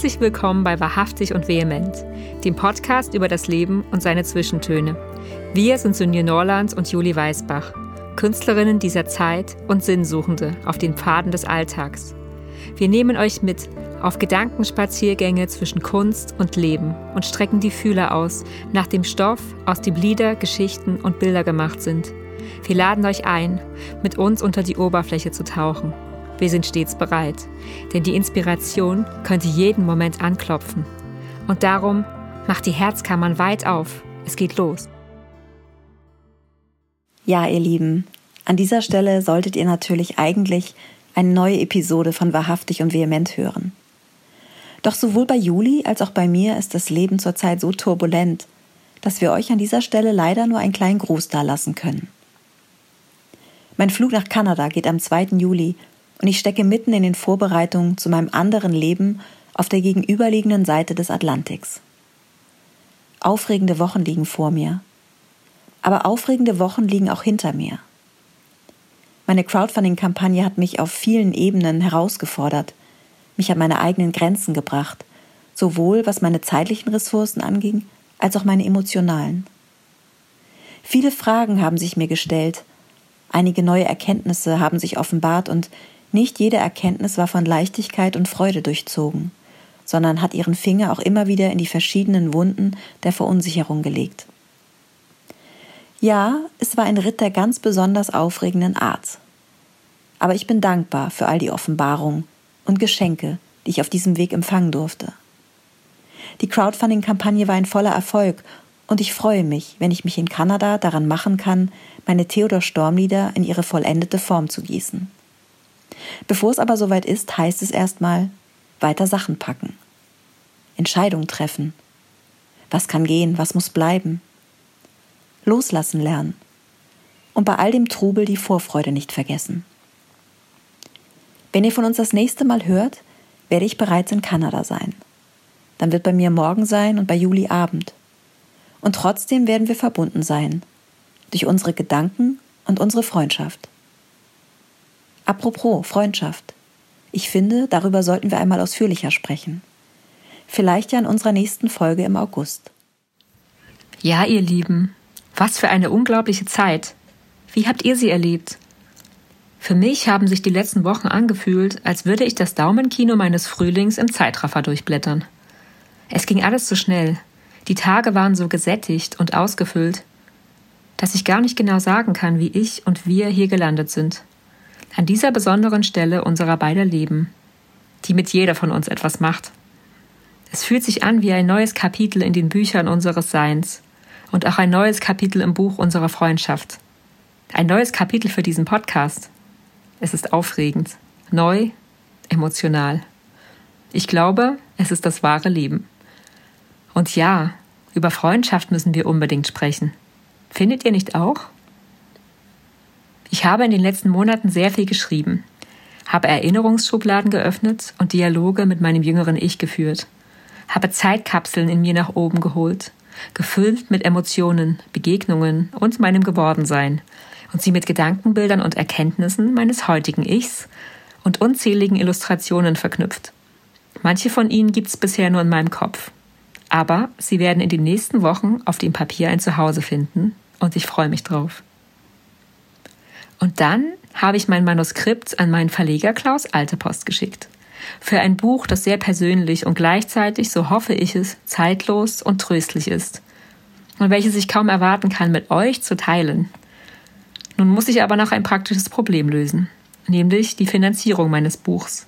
Herzlich willkommen bei Wahrhaftig und Vehement, dem Podcast über das Leben und seine Zwischentöne. Wir sind Sunje Norland und Juli Weisbach, Künstlerinnen dieser Zeit und Sinnsuchende auf den Pfaden des Alltags. Wir nehmen euch mit auf Gedankenspaziergänge zwischen Kunst und Leben und strecken die Fühler aus nach dem Stoff, aus dem Lieder, Geschichten und Bilder gemacht sind. Wir laden euch ein, mit uns unter die Oberfläche zu tauchen. Wir sind stets bereit, denn die Inspiration könnte jeden Moment anklopfen. Und darum macht die Herzkammern weit auf. Es geht los. Ja, ihr Lieben, an dieser Stelle solltet ihr natürlich eigentlich eine neue Episode von Wahrhaftig und Vehement hören. Doch sowohl bei Juli als auch bei mir ist das Leben zurzeit so turbulent, dass wir euch an dieser Stelle leider nur einen kleinen Gruß dalassen können. Mein Flug nach Kanada geht am 2. Juli und ich stecke mitten in den Vorbereitungen zu meinem anderen Leben auf der gegenüberliegenden Seite des Atlantiks. Aufregende Wochen liegen vor mir. Aber aufregende Wochen liegen auch hinter mir. Meine Crowdfunding-Kampagne hat mich auf vielen Ebenen herausgefordert, mich an meine eigenen Grenzen gebracht, sowohl was meine zeitlichen Ressourcen anging, als auch meine emotionalen. Viele Fragen haben sich mir gestellt, einige neue Erkenntnisse haben sich offenbart und nicht jede Erkenntnis war von Leichtigkeit und Freude durchzogen, sondern hat ihren Finger auch immer wieder in die verschiedenen Wunden der Verunsicherung gelegt. Ja, es war ein Ritt der ganz besonders aufregenden Art. Aber ich bin dankbar für all die Offenbarungen und Geschenke, die ich auf diesem Weg empfangen durfte. Die Crowdfunding-Kampagne war ein voller Erfolg und ich freue mich, wenn ich mich in Kanada daran machen kann, meine Theodor Storm-Lieder in ihre vollendete Form zu gießen. Bevor es aber soweit ist, heißt es erstmal weiter Sachen packen. Entscheidungen treffen. Was kann gehen, was muss bleiben? Loslassen lernen. Und bei all dem Trubel die Vorfreude nicht vergessen. Wenn ihr von uns das nächste Mal hört, werde ich bereits in Kanada sein. Dann wird bei mir morgen sein und bei Juli Abend. Und trotzdem werden wir verbunden sein. Durch unsere Gedanken und unsere Freundschaft. Apropos Freundschaft. Ich finde, darüber sollten wir einmal ausführlicher sprechen. Vielleicht ja in unserer nächsten Folge im August. Ja, ihr Lieben, was für eine unglaubliche Zeit. Wie habt ihr sie erlebt? Für mich haben sich die letzten Wochen angefühlt, als würde ich das Daumenkino meines Frühlings im Zeitraffer durchblättern. Es ging alles so schnell. Die Tage waren so gesättigt und ausgefüllt, dass ich gar nicht genau sagen kann, wie ich und wir hier gelandet sind an dieser besonderen Stelle unserer beider Leben, die mit jeder von uns etwas macht. Es fühlt sich an wie ein neues Kapitel in den Büchern unseres Seins und auch ein neues Kapitel im Buch unserer Freundschaft. Ein neues Kapitel für diesen Podcast. Es ist aufregend, neu, emotional. Ich glaube, es ist das wahre Leben. Und ja, über Freundschaft müssen wir unbedingt sprechen. Findet ihr nicht auch? Ich habe in den letzten Monaten sehr viel geschrieben, habe Erinnerungsschubladen geöffnet und Dialoge mit meinem jüngeren Ich geführt, habe Zeitkapseln in mir nach oben geholt, gefüllt mit Emotionen, Begegnungen und meinem Gewordensein und sie mit Gedankenbildern und Erkenntnissen meines heutigen Ichs und unzähligen Illustrationen verknüpft. Manche von ihnen gibt's bisher nur in meinem Kopf. Aber sie werden in den nächsten Wochen auf dem Papier ein Zuhause finden und ich freue mich drauf. Und dann habe ich mein Manuskript an meinen Verleger Klaus Altepost geschickt. Für ein Buch, das sehr persönlich und gleichzeitig, so hoffe ich es, zeitlos und tröstlich ist. Und welches ich kaum erwarten kann, mit euch zu teilen. Nun muss ich aber noch ein praktisches Problem lösen, nämlich die Finanzierung meines Buchs.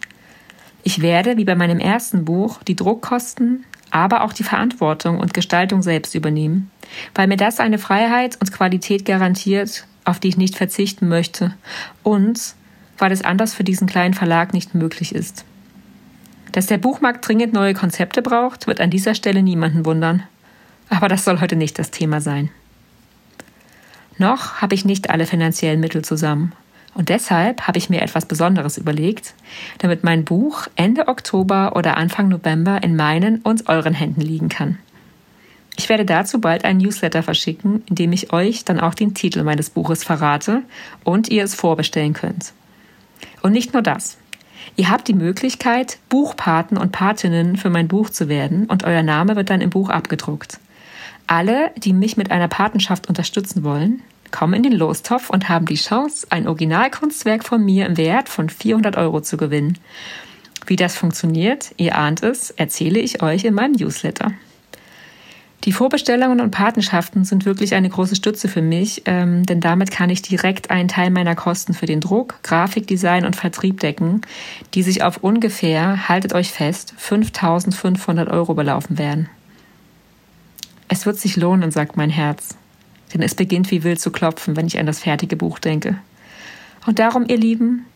Ich werde, wie bei meinem ersten Buch, die Druckkosten, aber auch die Verantwortung und Gestaltung selbst übernehmen, weil mir das eine Freiheit und Qualität garantiert, auf die ich nicht verzichten möchte und weil es anders für diesen kleinen Verlag nicht möglich ist. Dass der Buchmarkt dringend neue Konzepte braucht, wird an dieser Stelle niemanden wundern. Aber das soll heute nicht das Thema sein. Noch habe ich nicht alle finanziellen Mittel zusammen. Und deshalb habe ich mir etwas Besonderes überlegt, damit mein Buch Ende Oktober oder Anfang November in meinen und euren Händen liegen kann. Ich werde dazu bald ein Newsletter verschicken, in dem ich euch dann auch den Titel meines Buches verrate und ihr es vorbestellen könnt. Und nicht nur das. Ihr habt die Möglichkeit, Buchpaten und Patinnen für mein Buch zu werden und euer Name wird dann im Buch abgedruckt. Alle, die mich mit einer Patenschaft unterstützen wollen, kommen in den Lostopf und haben die Chance, ein Originalkunstwerk von mir im Wert von 400 Euro zu gewinnen. Wie das funktioniert, ihr ahnt es, erzähle ich euch in meinem Newsletter. Die Vorbestellungen und Patenschaften sind wirklich eine große Stütze für mich, ähm, denn damit kann ich direkt einen Teil meiner Kosten für den Druck, Grafikdesign und Vertrieb decken, die sich auf ungefähr, haltet euch fest, 5500 Euro belaufen werden. Es wird sich lohnen, sagt mein Herz, denn es beginnt wie wild zu klopfen, wenn ich an das fertige Buch denke. Und darum, ihr Lieben,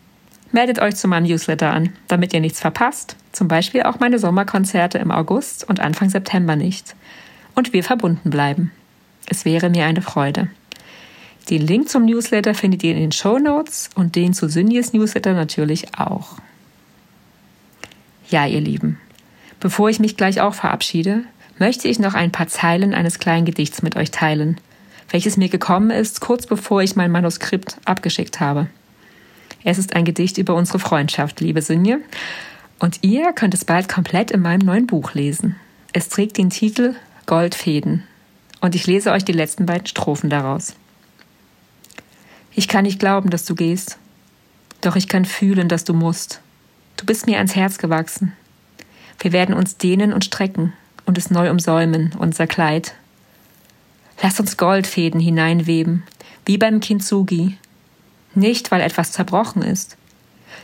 meldet euch zu meinem Newsletter an, damit ihr nichts verpasst, zum Beispiel auch meine Sommerkonzerte im August und Anfang September nicht und wir verbunden bleiben. Es wäre mir eine Freude. Den Link zum Newsletter findet ihr in den Show Notes und den zu Syndies Newsletter natürlich auch. Ja, ihr Lieben, bevor ich mich gleich auch verabschiede, möchte ich noch ein paar Zeilen eines kleinen Gedichts mit euch teilen, welches mir gekommen ist, kurz bevor ich mein Manuskript abgeschickt habe. Es ist ein Gedicht über unsere Freundschaft, liebe Synje, und ihr könnt es bald komplett in meinem neuen Buch lesen. Es trägt den Titel Goldfäden. Und ich lese euch die letzten beiden Strophen daraus. Ich kann nicht glauben, dass du gehst, doch ich kann fühlen, dass du musst. Du bist mir ans Herz gewachsen. Wir werden uns dehnen und strecken und es neu umsäumen, unser Kleid. Lass uns Goldfäden hineinweben, wie beim Kintsugi. Nicht, weil etwas zerbrochen ist,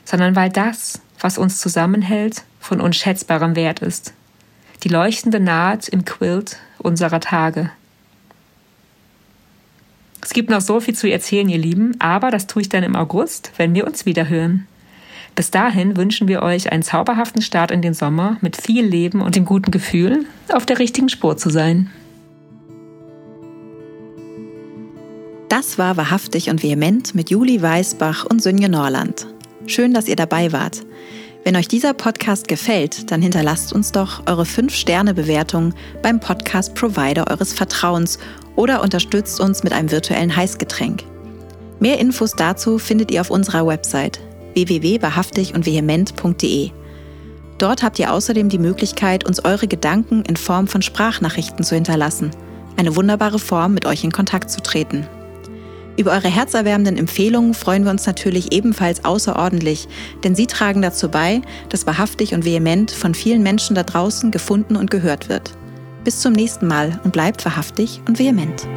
sondern weil das, was uns zusammenhält, von unschätzbarem Wert ist die leuchtende Naht im Quilt unserer Tage. Es gibt noch so viel zu erzählen, ihr Lieben, aber das tue ich dann im August, wenn wir uns wiederhören. Bis dahin wünschen wir euch einen zauberhaften Start in den Sommer mit viel Leben und dem guten Gefühl, auf der richtigen Spur zu sein. Das war wahrhaftig und vehement mit Juli Weißbach und Sönje Norland. Schön, dass ihr dabei wart. Wenn euch dieser Podcast gefällt, dann hinterlasst uns doch eure 5-Sterne-Bewertung beim Podcast-Provider eures Vertrauens oder unterstützt uns mit einem virtuellen Heißgetränk. Mehr Infos dazu findet ihr auf unserer Website www.wahrhaftig und vehement.de. Dort habt ihr außerdem die Möglichkeit, uns eure Gedanken in Form von Sprachnachrichten zu hinterlassen. Eine wunderbare Form, mit euch in Kontakt zu treten. Über eure herzerwärmenden Empfehlungen freuen wir uns natürlich ebenfalls außerordentlich, denn sie tragen dazu bei, dass wahrhaftig und vehement von vielen Menschen da draußen gefunden und gehört wird. Bis zum nächsten Mal und bleibt wahrhaftig und vehement.